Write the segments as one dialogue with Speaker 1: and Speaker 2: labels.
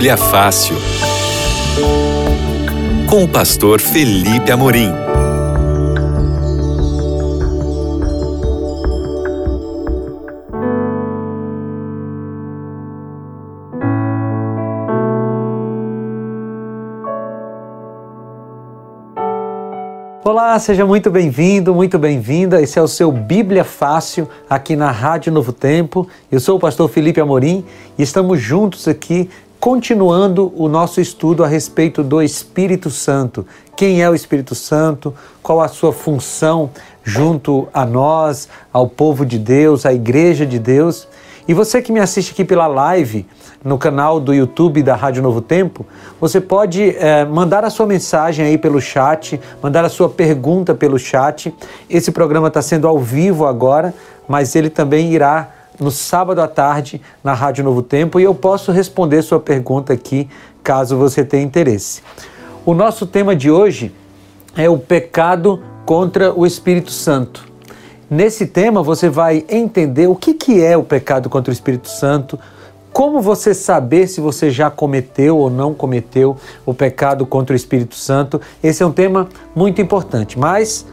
Speaker 1: Bíblia Fácil. Com o pastor Felipe Amorim.
Speaker 2: Olá, seja muito bem-vindo, muito bem-vinda. Esse é o seu Bíblia Fácil aqui na Rádio Novo Tempo. Eu sou o pastor Felipe Amorim e estamos juntos aqui continuando o nosso estudo a respeito do Espírito Santo. Quem é o Espírito Santo? Qual a sua função junto a nós, ao povo de Deus, à igreja de Deus? E você que me assiste aqui pela live, no canal do YouTube da Rádio Novo Tempo, você pode é, mandar a sua mensagem aí pelo chat, mandar a sua pergunta pelo chat. Esse programa está sendo ao vivo agora, mas ele também irá no sábado à tarde na Rádio Novo Tempo e eu posso responder sua pergunta aqui caso você tenha interesse. O nosso tema de hoje é o pecado contra o Espírito Santo. Nesse tema você vai entender o que, que é o pecado contra o Espírito Santo, como você saber se você já cometeu ou não cometeu o pecado contra o Espírito Santo? Esse é um tema muito importante. Mas,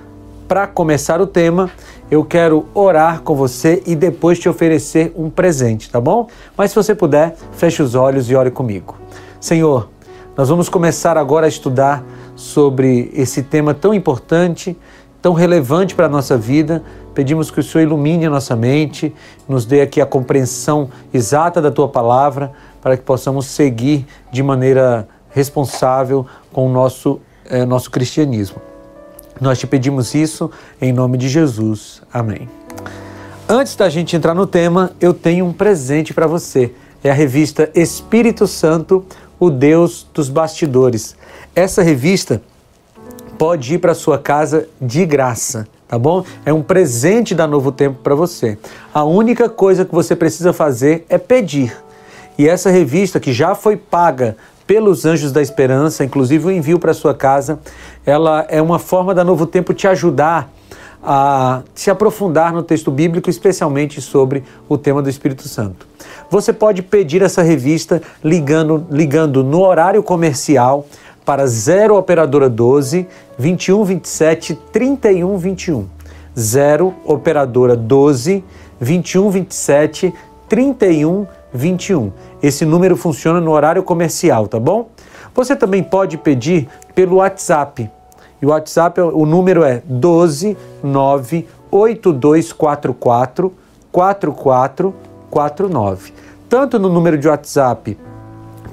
Speaker 2: para começar o tema, eu quero orar com você e depois te oferecer um presente, tá bom? Mas se você puder, feche os olhos e ore comigo. Senhor, nós vamos começar agora a estudar sobre esse tema tão importante, tão relevante para a nossa vida Pedimos que o Senhor ilumine a nossa mente, nos dê aqui a compreensão exata da tua palavra, para que possamos seguir de maneira responsável com o nosso, eh, nosso cristianismo. Nós te pedimos isso em nome de Jesus. Amém. Antes da gente entrar no tema, eu tenho um presente para você. É a revista Espírito Santo, o Deus dos bastidores. Essa revista pode ir para sua casa de graça tá bom? É um presente da Novo Tempo para você. A única coisa que você precisa fazer é pedir. E essa revista, que já foi paga pelos Anjos da Esperança, inclusive o envio para sua casa, ela é uma forma da Novo Tempo te ajudar a se aprofundar no texto bíblico, especialmente sobre o tema do Espírito Santo. Você pode pedir essa revista ligando, ligando no horário comercial para 0 operadora 12 21 27 31 21. 0 operadora 12 21 27 31 21. Esse número funciona no horário comercial, tá bom? Você também pode pedir pelo WhatsApp. E o WhatsApp, o número é 12 9 8244 4449. Tanto no número de WhatsApp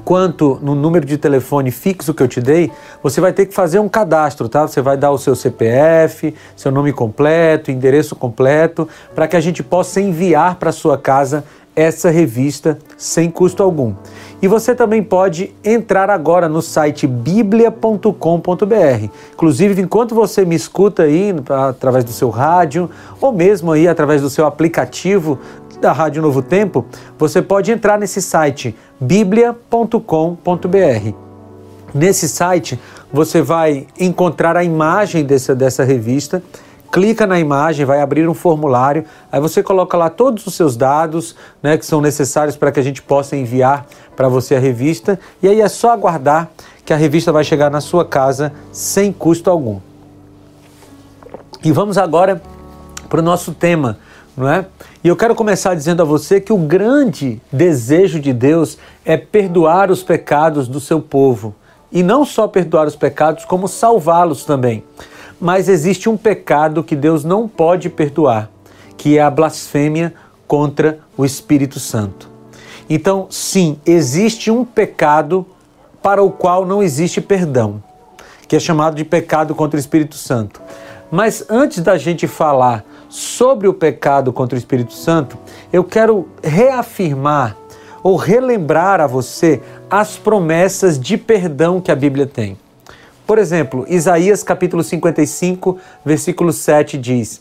Speaker 2: quanto no número de telefone fixo que eu te dei, você vai ter que fazer um cadastro, tá? Você vai dar o seu CPF, seu nome completo, endereço completo, para que a gente possa enviar para sua casa essa revista sem custo algum. E você também pode entrar agora no site biblia.com.br. Inclusive, enquanto você me escuta aí através do seu rádio ou mesmo aí através do seu aplicativo da Rádio Novo Tempo, você pode entrar nesse site biblia.com.br. Nesse site você vai encontrar a imagem dessa, dessa revista, clica na imagem, vai abrir um formulário, aí você coloca lá todos os seus dados né, que são necessários para que a gente possa enviar para você a revista, e aí é só aguardar que a revista vai chegar na sua casa sem custo algum. E vamos agora para o nosso tema não é? E eu quero começar dizendo a você que o grande desejo de Deus é perdoar os pecados do seu povo. E não só perdoar os pecados, como salvá-los também. Mas existe um pecado que Deus não pode perdoar, que é a blasfêmia contra o Espírito Santo. Então, sim, existe um pecado para o qual não existe perdão, que é chamado de pecado contra o Espírito Santo. Mas antes da gente falar sobre o pecado contra o Espírito Santo, eu quero reafirmar ou relembrar a você as promessas de perdão que a Bíblia tem. Por exemplo, Isaías capítulo 55, versículo 7 diz: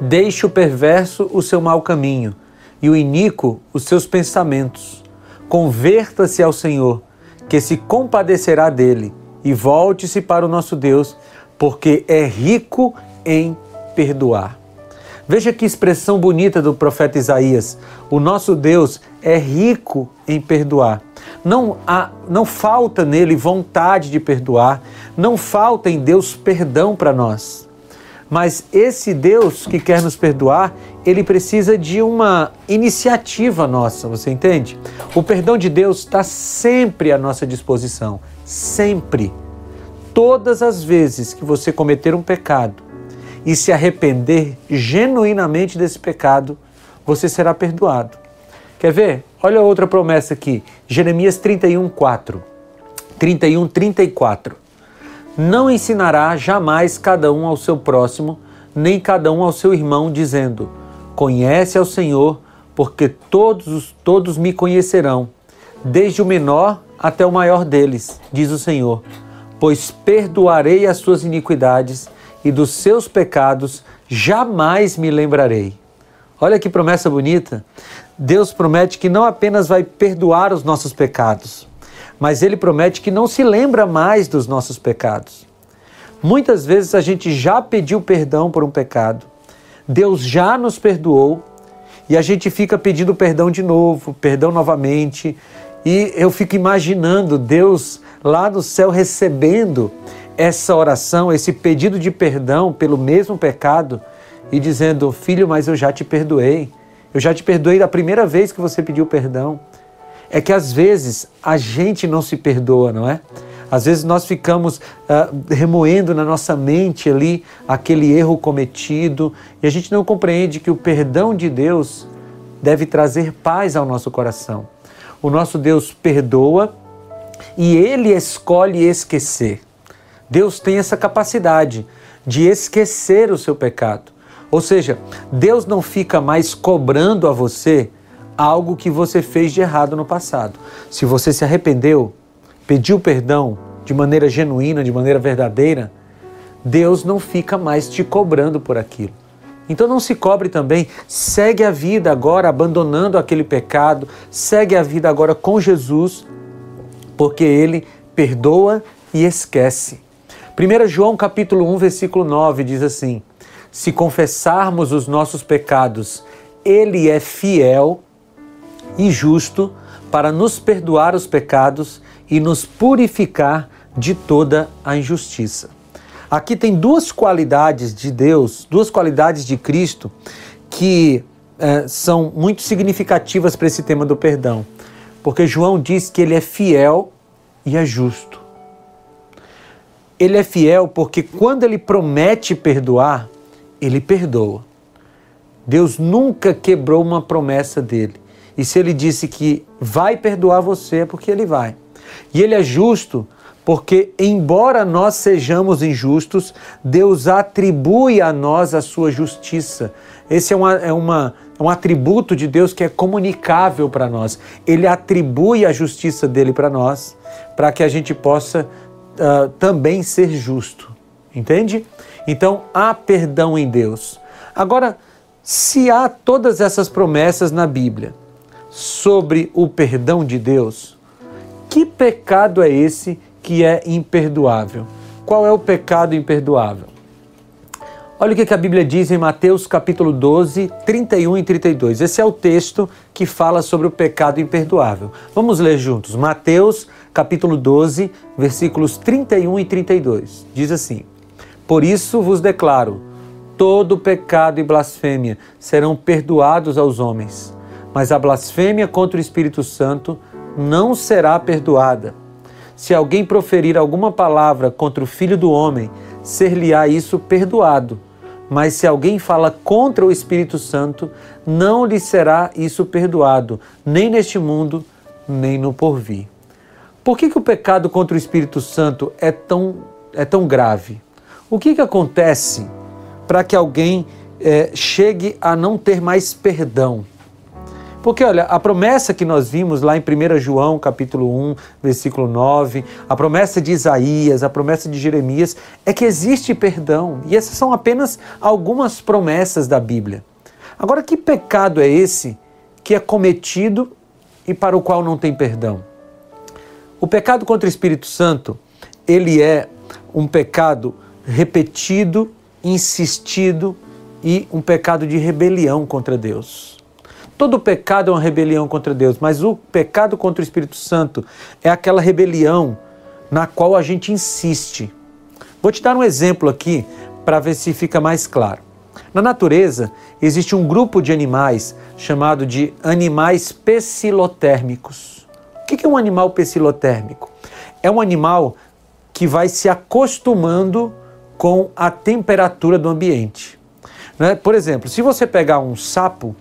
Speaker 2: Deixe o perverso o seu mau caminho e o iníquo os seus pensamentos. Converta-se ao Senhor, que se compadecerá dele, e volte-se para o nosso Deus, porque é rico em perdoar. Veja que expressão bonita do profeta Isaías. O nosso Deus é rico em perdoar. Não, há, não falta nele vontade de perdoar, não falta em Deus perdão para nós. Mas esse Deus que quer nos perdoar, ele precisa de uma iniciativa nossa, você entende? O perdão de Deus está sempre à nossa disposição, sempre. Todas as vezes que você cometer um pecado e se arrepender genuinamente desse pecado, você será perdoado. Quer ver? Olha outra promessa aqui, Jeremias 31, 4. 31, 34. Não ensinará jamais cada um ao seu próximo, nem cada um ao seu irmão, dizendo: Conhece ao Senhor, porque todos, todos me conhecerão, desde o menor até o maior deles, diz o Senhor. Pois perdoarei as suas iniquidades e dos seus pecados jamais me lembrarei. Olha que promessa bonita. Deus promete que não apenas vai perdoar os nossos pecados, mas ele promete que não se lembra mais dos nossos pecados. Muitas vezes a gente já pediu perdão por um pecado, Deus já nos perdoou e a gente fica pedindo perdão de novo, perdão novamente. E eu fico imaginando Deus lá no céu recebendo essa oração, esse pedido de perdão pelo mesmo pecado e dizendo: Filho, mas eu já te perdoei. Eu já te perdoei da primeira vez que você pediu perdão é que às vezes a gente não se perdoa, não é? Às vezes nós ficamos uh, remoendo na nossa mente ali aquele erro cometido e a gente não compreende que o perdão de Deus deve trazer paz ao nosso coração. O nosso Deus perdoa e ele escolhe esquecer. Deus tem essa capacidade de esquecer o seu pecado. Ou seja, Deus não fica mais cobrando a você algo que você fez de errado no passado. Se você se arrependeu, pediu perdão de maneira genuína, de maneira verdadeira, Deus não fica mais te cobrando por aquilo. Então não se cobre também, segue a vida agora abandonando aquele pecado, segue a vida agora com Jesus, porque ele perdoa e esquece. 1 João capítulo 1, versículo 9 diz assim: Se confessarmos os nossos pecados, ele é fiel e justo para nos perdoar os pecados e nos purificar de toda a injustiça. Aqui tem duas qualidades de Deus, duas qualidades de Cristo que é, são muito significativas para esse tema do perdão. Porque João diz que ele é fiel e é justo. Ele é fiel porque quando ele promete perdoar, ele perdoa. Deus nunca quebrou uma promessa dele. E se ele disse que vai perdoar você, é porque ele vai. E ele é justo porque, embora nós sejamos injustos, Deus atribui a nós a sua justiça. Esse é, uma, é uma, um atributo de Deus que é comunicável para nós. Ele atribui a justiça dele para nós, para que a gente possa uh, também ser justo. Entende? Então, há perdão em Deus. Agora, se há todas essas promessas na Bíblia, sobre o perdão de Deus, que pecado é esse que é imperdoável? Qual é o pecado imperdoável? Olha o que a Bíblia diz em Mateus capítulo 12, 31 e 32. Esse é o texto que fala sobre o pecado imperdoável. Vamos ler juntos. Mateus capítulo 12, versículos 31 e 32. Diz assim: Por isso vos declaro, todo pecado e blasfêmia serão perdoados aos homens mas a blasfêmia contra o Espírito Santo não será perdoada. Se alguém proferir alguma palavra contra o Filho do Homem, ser-lhe-á isso perdoado. Mas se alguém fala contra o Espírito Santo, não lhe será isso perdoado, nem neste mundo, nem no porvir. Por que, que o pecado contra o Espírito Santo é tão, é tão grave? O que, que acontece para que alguém é, chegue a não ter mais perdão? Porque, olha, a promessa que nós vimos lá em 1 João, capítulo 1, versículo 9, a promessa de Isaías, a promessa de Jeremias, é que existe perdão. E essas são apenas algumas promessas da Bíblia. Agora, que pecado é esse que é cometido e para o qual não tem perdão? O pecado contra o Espírito Santo, ele é um pecado repetido, insistido e um pecado de rebelião contra Deus. Todo pecado é uma rebelião contra Deus, mas o pecado contra o Espírito Santo é aquela rebelião na qual a gente insiste. Vou te dar um exemplo aqui para ver se fica mais claro. Na natureza, existe um grupo de animais chamado de animais pecilotérmicos. O que é um animal pecilotérmico? É um animal que vai se acostumando com a temperatura do ambiente. Né? Por exemplo, se você pegar um sapo,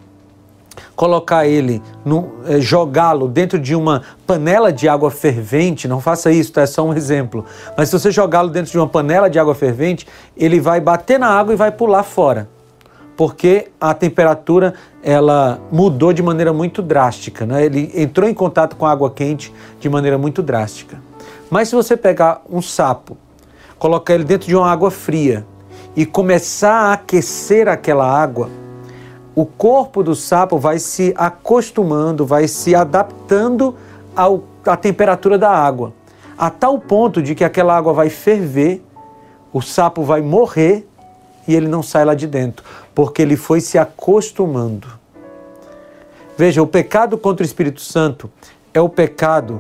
Speaker 2: colocar ele, é, jogá-lo dentro de uma panela de água fervente, não faça isso, tá? é só um exemplo. Mas se você jogá-lo dentro de uma panela de água fervente, ele vai bater na água e vai pular fora. Porque a temperatura ela mudou de maneira muito drástica, né? ele entrou em contato com a água quente de maneira muito drástica. Mas se você pegar um sapo, colocar ele dentro de uma água fria e começar a aquecer aquela água, o corpo do sapo vai se acostumando, vai se adaptando ao, à temperatura da água, a tal ponto de que aquela água vai ferver, o sapo vai morrer e ele não sai lá de dentro, porque ele foi se acostumando. Veja, o pecado contra o Espírito Santo é o pecado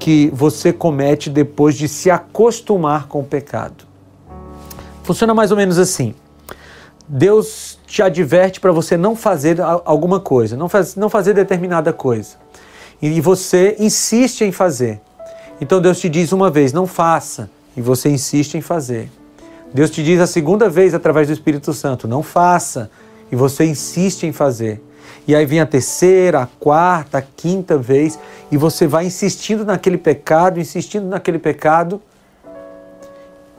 Speaker 2: que você comete depois de se acostumar com o pecado. Funciona mais ou menos assim. Deus te adverte para você não fazer alguma coisa, não, faz, não fazer determinada coisa. E você insiste em fazer. Então Deus te diz uma vez, não faça, e você insiste em fazer. Deus te diz a segunda vez através do Espírito Santo, não faça, e você insiste em fazer. E aí vem a terceira, a quarta, a quinta vez, e você vai insistindo naquele pecado, insistindo naquele pecado.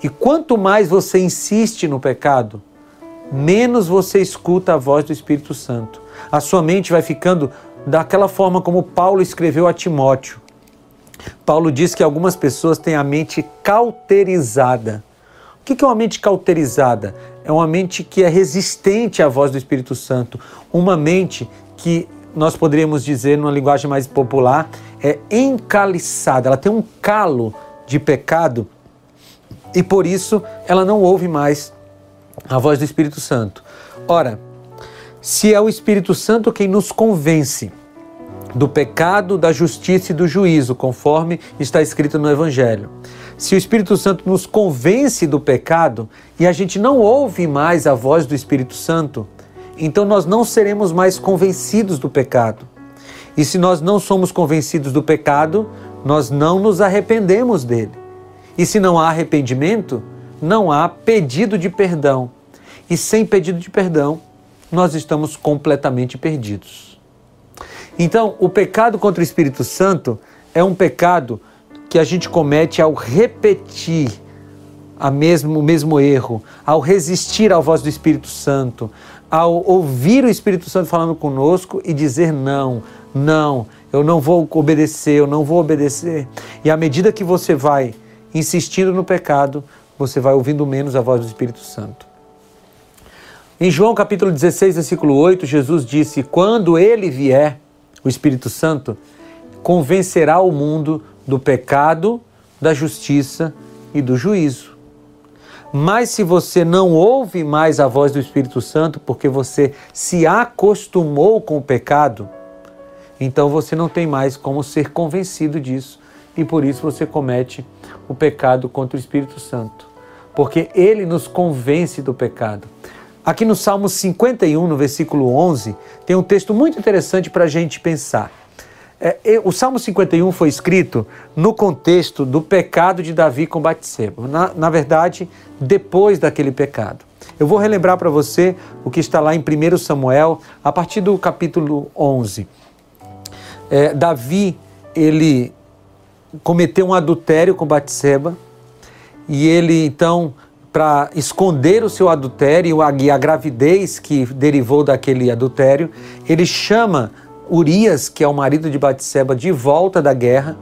Speaker 2: E quanto mais você insiste no pecado, menos você escuta a voz do Espírito Santo. A sua mente vai ficando daquela forma como Paulo escreveu a Timóteo. Paulo diz que algumas pessoas têm a mente cauterizada. O que é uma mente cauterizada? É uma mente que é resistente à voz do Espírito Santo, uma mente que nós poderíamos dizer, numa linguagem mais popular, é encaliçada, ela tem um calo de pecado e por isso ela não ouve mais a voz do Espírito Santo. Ora, se é o Espírito Santo quem nos convence do pecado, da justiça e do juízo, conforme está escrito no Evangelho. Se o Espírito Santo nos convence do pecado e a gente não ouve mais a voz do Espírito Santo, então nós não seremos mais convencidos do pecado. E se nós não somos convencidos do pecado, nós não nos arrependemos dele. E se não há arrependimento, não há pedido de perdão. E sem pedido de perdão, nós estamos completamente perdidos. Então, o pecado contra o Espírito Santo é um pecado que a gente comete ao repetir mesmo, o mesmo erro, ao resistir à voz do Espírito Santo, ao ouvir o Espírito Santo falando conosco e dizer não, não, eu não vou obedecer, eu não vou obedecer. E à medida que você vai insistindo no pecado, você vai ouvindo menos a voz do Espírito Santo. Em João capítulo 16, versículo 8, Jesus disse: Quando ele vier, o Espírito Santo, convencerá o mundo do pecado, da justiça e do juízo. Mas se você não ouve mais a voz do Espírito Santo porque você se acostumou com o pecado, então você não tem mais como ser convencido disso e por isso você comete o pecado contra o Espírito Santo, porque ele nos convence do pecado. Aqui no Salmo 51, no versículo 11, tem um texto muito interessante para a gente pensar. É, o Salmo 51 foi escrito no contexto do pecado de Davi com Batseba. Na, na verdade, depois daquele pecado. Eu vou relembrar para você o que está lá em 1 Samuel, a partir do capítulo 11. É, Davi, ele cometeu um adultério com Batseba e ele então para esconder o seu adultério e a gravidez que derivou daquele adultério, ele chama Urias, que é o marido de Batseba, de volta da guerra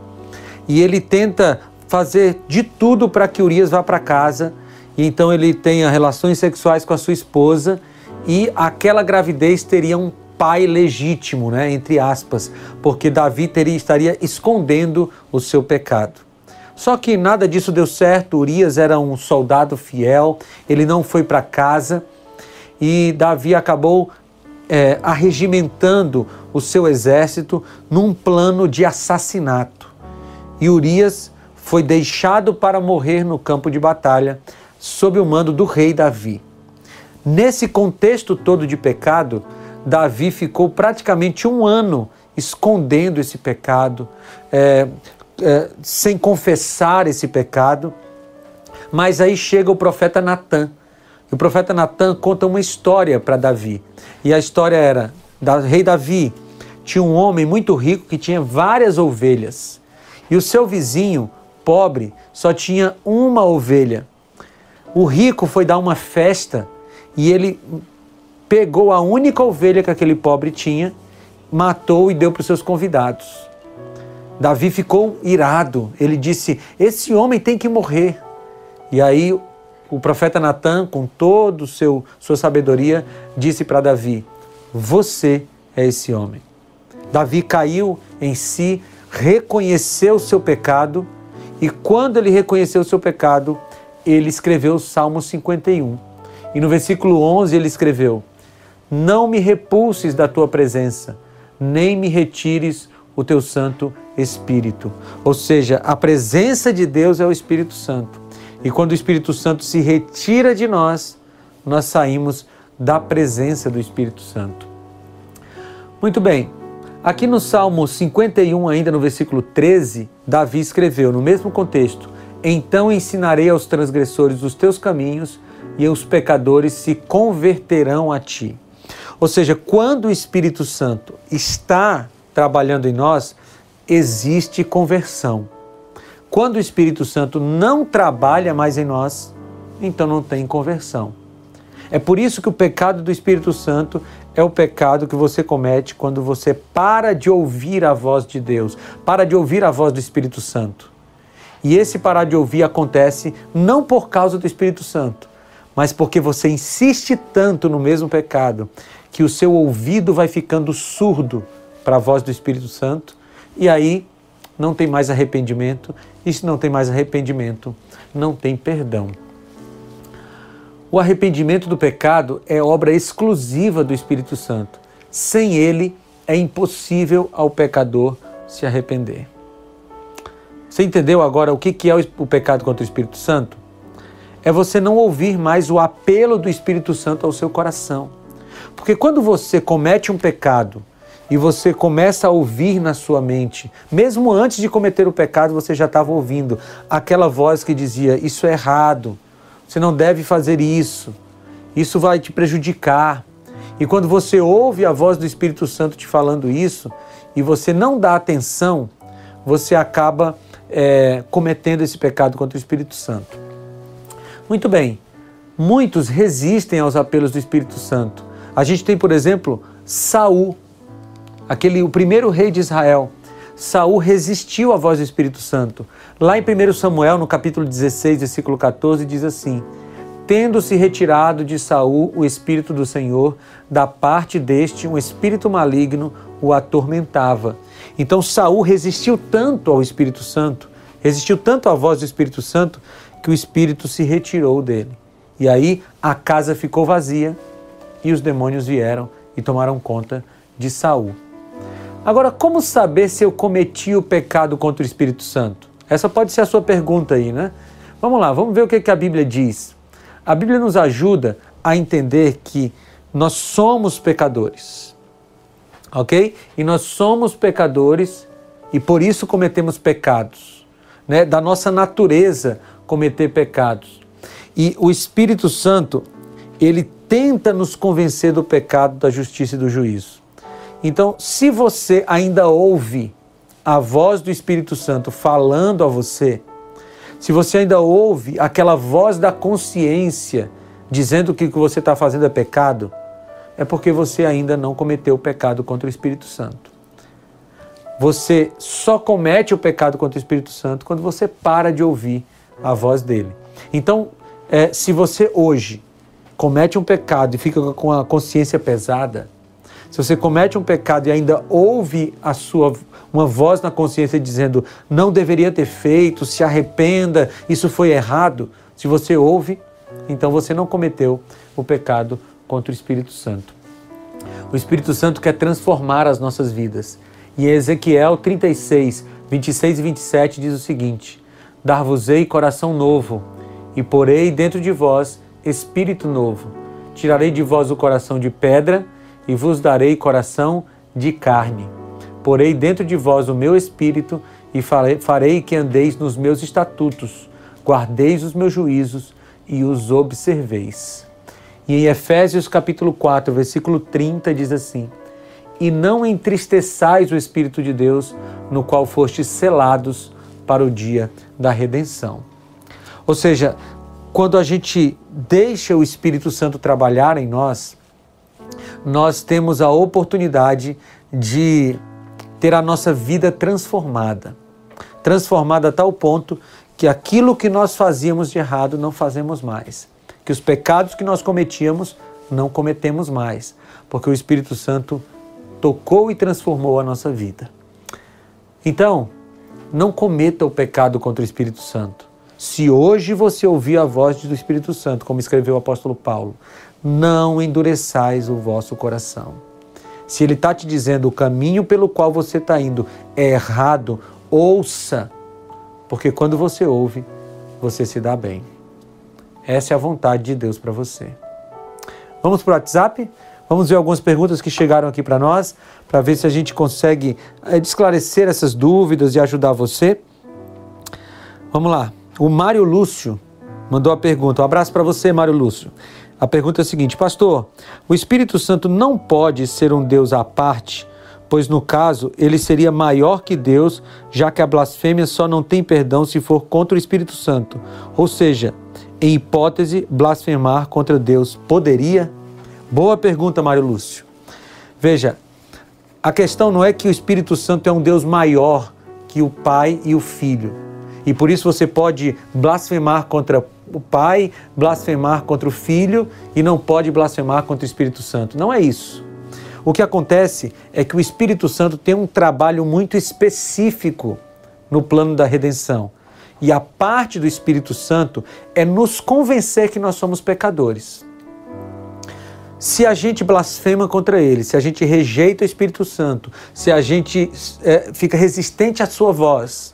Speaker 2: e ele tenta fazer de tudo para que Urias vá para casa e então ele tenha relações sexuais com a sua esposa e aquela gravidez teria um pai legítimo, né, entre aspas, porque Davi teria, estaria escondendo o seu pecado. Só que nada disso deu certo. Urias era um soldado fiel, ele não foi para casa e Davi acabou é, arregimentando o seu exército num plano de assassinato. E Urias foi deixado para morrer no campo de batalha sob o mando do rei Davi. Nesse contexto todo de pecado, Davi ficou praticamente um ano escondendo esse pecado, é, é, sem confessar esse pecado. Mas aí chega o profeta Natan. O profeta Natan conta uma história para Davi. E a história era: da rei Davi tinha um homem muito rico que tinha várias ovelhas. E o seu vizinho, pobre, só tinha uma ovelha. O rico foi dar uma festa e ele pegou a única ovelha que aquele pobre tinha, matou e deu para os seus convidados. Davi ficou irado. Ele disse: Esse homem tem que morrer. E aí o profeta Natan, com toda sua sabedoria, disse para Davi: Você é esse homem. Davi caiu em si, reconheceu o seu pecado, e quando ele reconheceu o seu pecado, ele escreveu o Salmo 51. E no versículo 11 ele escreveu: Não me repulses da tua presença, nem me retires o teu Santo Espírito. Ou seja, a presença de Deus é o Espírito Santo. E quando o Espírito Santo se retira de nós, nós saímos da presença do Espírito Santo. Muito bem, aqui no Salmo 51, ainda no versículo 13, Davi escreveu, no mesmo contexto: Então ensinarei aos transgressores os teus caminhos e os pecadores se converterão a ti. Ou seja, quando o Espírito Santo está trabalhando em nós, existe conversão. Quando o Espírito Santo não trabalha mais em nós, então não tem conversão. É por isso que o pecado do Espírito Santo é o pecado que você comete quando você para de ouvir a voz de Deus, para de ouvir a voz do Espírito Santo. E esse parar de ouvir acontece não por causa do Espírito Santo, mas porque você insiste tanto no mesmo pecado que o seu ouvido vai ficando surdo para a voz do Espírito Santo e aí não tem mais arrependimento, e se não tem mais arrependimento, não tem perdão. O arrependimento do pecado é obra exclusiva do Espírito Santo. Sem ele, é impossível ao pecador se arrepender. Você entendeu agora o que é o pecado contra o Espírito Santo? É você não ouvir mais o apelo do Espírito Santo ao seu coração. Porque quando você comete um pecado e você começa a ouvir na sua mente, mesmo antes de cometer o pecado, você já estava ouvindo aquela voz que dizia: Isso é errado, você não deve fazer isso, isso vai te prejudicar. E quando você ouve a voz do Espírito Santo te falando isso e você não dá atenção, você acaba é, cometendo esse pecado contra o Espírito Santo. Muito bem, muitos resistem aos apelos do Espírito Santo. A gente tem, por exemplo, Saul aquele o primeiro rei de Israel, Saul resistiu à voz do Espírito Santo. Lá em 1 Samuel, no capítulo 16, versículo 14, diz assim: Tendo-se retirado de Saul o espírito do Senhor, da parte deste um espírito maligno o atormentava. Então Saul resistiu tanto ao Espírito Santo, resistiu tanto à voz do Espírito Santo, que o espírito se retirou dele. E aí a casa ficou vazia e os demônios vieram e tomaram conta de Saul. Agora, como saber se eu cometi o pecado contra o Espírito Santo? Essa pode ser a sua pergunta aí, né? Vamos lá, vamos ver o que, a Bíblia diz. A Bíblia nos ajuda a entender que nós somos pecadores, ok? E nós somos pecadores e por isso cometemos pecados, né? Da nossa natureza cometer pecados. E o Espírito Santo, ele tenta nos convencer do pecado, da justiça e do juízo. Então, se você ainda ouve a voz do Espírito Santo falando a você, se você ainda ouve aquela voz da consciência dizendo que o que você está fazendo é pecado, é porque você ainda não cometeu o pecado contra o Espírito Santo. Você só comete o pecado contra o Espírito Santo quando você para de ouvir a voz dele. Então, é, se você hoje comete um pecado e fica com a consciência pesada, se você comete um pecado e ainda ouve a sua uma voz na consciência dizendo não deveria ter feito, se arrependa, isso foi errado. Se você ouve, então você não cometeu o pecado contra o Espírito Santo. O Espírito Santo quer transformar as nossas vidas. E Ezequiel 36, 26 e 27 diz o seguinte: Dar-vos-ei coração novo, e porei dentro de vós espírito novo. Tirarei de vós o coração de pedra, e vos darei coração de carne. Porei dentro de vós o meu espírito, e farei que andeis nos meus estatutos, guardeis os meus juízos e os observeis. E em Efésios capítulo 4, versículo 30 diz assim: E não entristeçais o Espírito de Deus, no qual fostes selados para o dia da redenção. Ou seja, quando a gente deixa o Espírito Santo trabalhar em nós, nós temos a oportunidade de ter a nossa vida transformada. Transformada a tal ponto que aquilo que nós fazíamos de errado não fazemos mais. Que os pecados que nós cometíamos não cometemos mais. Porque o Espírito Santo tocou e transformou a nossa vida. Então, não cometa o pecado contra o Espírito Santo. Se hoje você ouvir a voz do Espírito Santo, como escreveu o apóstolo Paulo, não endureçais o vosso coração. Se ele está te dizendo o caminho pelo qual você está indo é errado, ouça porque quando você ouve, você se dá bem. Essa é a vontade de Deus para você. Vamos para o WhatsApp? Vamos ver algumas perguntas que chegaram aqui para nós, para ver se a gente consegue é, esclarecer essas dúvidas e ajudar você. Vamos lá. O Mário Lúcio mandou a pergunta. Um abraço para você, Mário Lúcio. A pergunta é a seguinte: Pastor, o Espírito Santo não pode ser um Deus à parte pois no caso ele seria maior que Deus, já que a blasfêmia só não tem perdão se for contra o Espírito Santo. Ou seja, em hipótese, blasfemar contra Deus poderia? Boa pergunta, Mário Lúcio. Veja, a questão não é que o Espírito Santo é um Deus maior que o Pai e o Filho. E por isso você pode blasfemar contra o Pai, blasfemar contra o Filho e não pode blasfemar contra o Espírito Santo. Não é isso. O que acontece é que o Espírito Santo tem um trabalho muito específico no plano da redenção. E a parte do Espírito Santo é nos convencer que nós somos pecadores. Se a gente blasfema contra ele, se a gente rejeita o Espírito Santo, se a gente é, fica resistente à sua voz,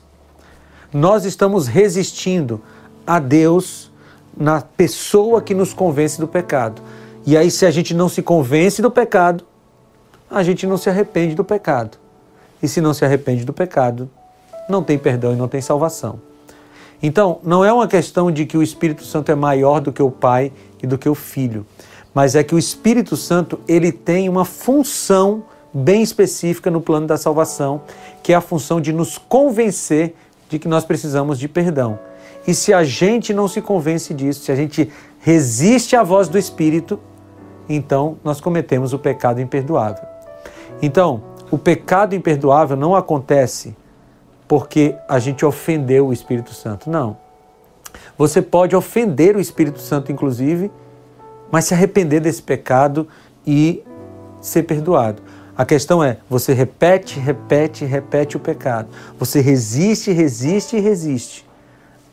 Speaker 2: nós estamos resistindo a Deus na pessoa que nos convence do pecado. E aí, se a gente não se convence do pecado, a gente não se arrepende do pecado. E se não se arrepende do pecado, não tem perdão e não tem salvação. Então, não é uma questão de que o Espírito Santo é maior do que o Pai e do que o Filho, mas é que o Espírito Santo, ele tem uma função bem específica no plano da salvação, que é a função de nos convencer de que nós precisamos de perdão. E se a gente não se convence disso, se a gente resiste à voz do Espírito, então nós cometemos o pecado imperdoável. Então, o pecado imperdoável não acontece porque a gente ofendeu o Espírito Santo. Não. Você pode ofender o Espírito Santo, inclusive, mas se arrepender desse pecado e ser perdoado. A questão é: você repete, repete, repete o pecado. Você resiste, resiste e resiste.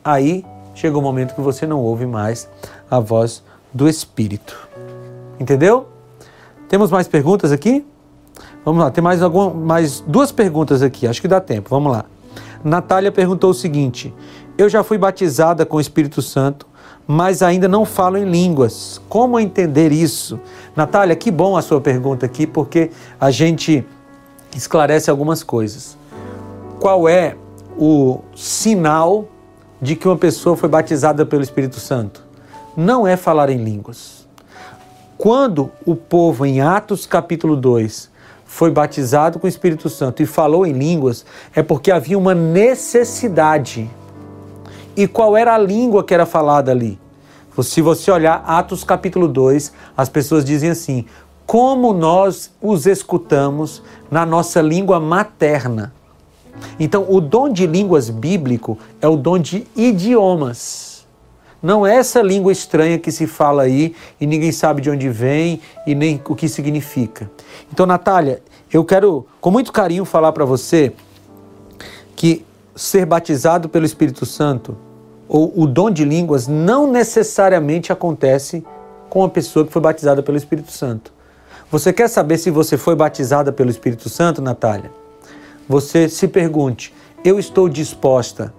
Speaker 2: Aí chega o momento que você não ouve mais a voz do Espírito. Entendeu? Temos mais perguntas aqui? Vamos lá, tem mais, alguma, mais duas perguntas aqui, acho que dá tempo. Vamos lá. Natália perguntou o seguinte: Eu já fui batizada com o Espírito Santo, mas ainda não falo em línguas. Como entender isso? Natália, que bom a sua pergunta aqui, porque a gente esclarece algumas coisas. Qual é o sinal de que uma pessoa foi batizada pelo Espírito Santo? Não é falar em línguas. Quando o povo, em Atos capítulo 2, foi batizado com o Espírito Santo e falou em línguas, é porque havia uma necessidade. E qual era a língua que era falada ali? Se você olhar Atos capítulo 2, as pessoas dizem assim: como nós os escutamos na nossa língua materna. Então, o dom de línguas bíblico é o dom de idiomas. Não é essa língua estranha que se fala aí e ninguém sabe de onde vem e nem o que significa. Então, Natália, eu quero com muito carinho falar para você que ser batizado pelo Espírito Santo ou o dom de línguas não necessariamente acontece com a pessoa que foi batizada pelo Espírito Santo. Você quer saber se você foi batizada pelo Espírito Santo, Natália? Você se pergunte: eu estou disposta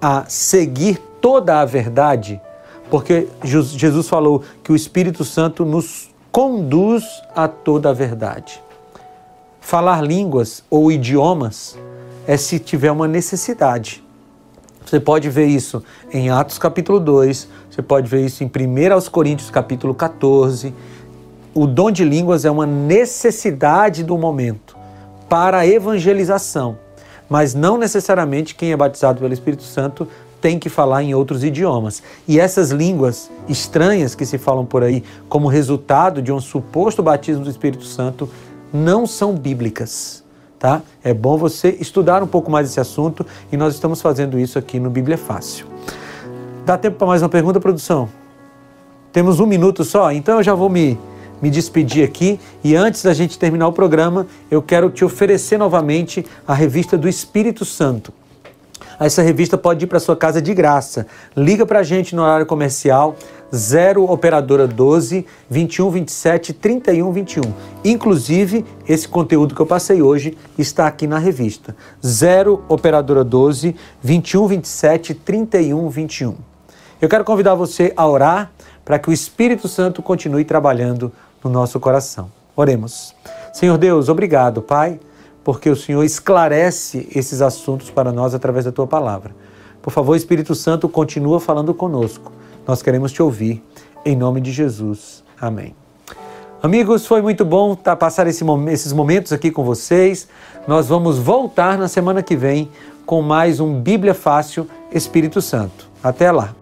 Speaker 2: a seguir toda a verdade? Porque Jesus falou que o Espírito Santo nos conduz a toda a verdade. Falar línguas ou idiomas é se tiver uma necessidade. Você pode ver isso em Atos capítulo 2, você pode ver isso em 1 Coríntios capítulo 14. O dom de línguas é uma necessidade do momento para a evangelização, mas não necessariamente quem é batizado pelo Espírito Santo tem que falar em outros idiomas. E essas línguas estranhas que se falam por aí, como resultado de um suposto batismo do Espírito Santo, não são bíblicas. Tá? É bom você estudar um pouco mais esse assunto e nós estamos fazendo isso aqui no Bíblia Fácil. Dá tempo para mais uma pergunta, produção? Temos um minuto só, então eu já vou me, me despedir aqui e antes da gente terminar o programa, eu quero te oferecer novamente a revista do Espírito Santo. Essa revista pode ir para sua casa de graça. Liga para a gente no horário comercial 0 operadora 12 21 27 31 21. Inclusive, esse conteúdo que eu passei hoje está aqui na revista. 0 operadora 12 21 27 31 21. Eu quero convidar você a orar para que o Espírito Santo continue trabalhando no nosso coração. Oremos. Senhor Deus, obrigado, Pai porque o Senhor esclarece esses assuntos para nós através da tua palavra. Por favor, Espírito Santo, continua falando conosco. Nós queremos te ouvir. Em nome de Jesus. Amém. Amigos, foi muito bom tá, passar esse, esses momentos aqui com vocês. Nós vamos voltar na semana que vem com mais um Bíblia Fácil Espírito Santo. Até lá!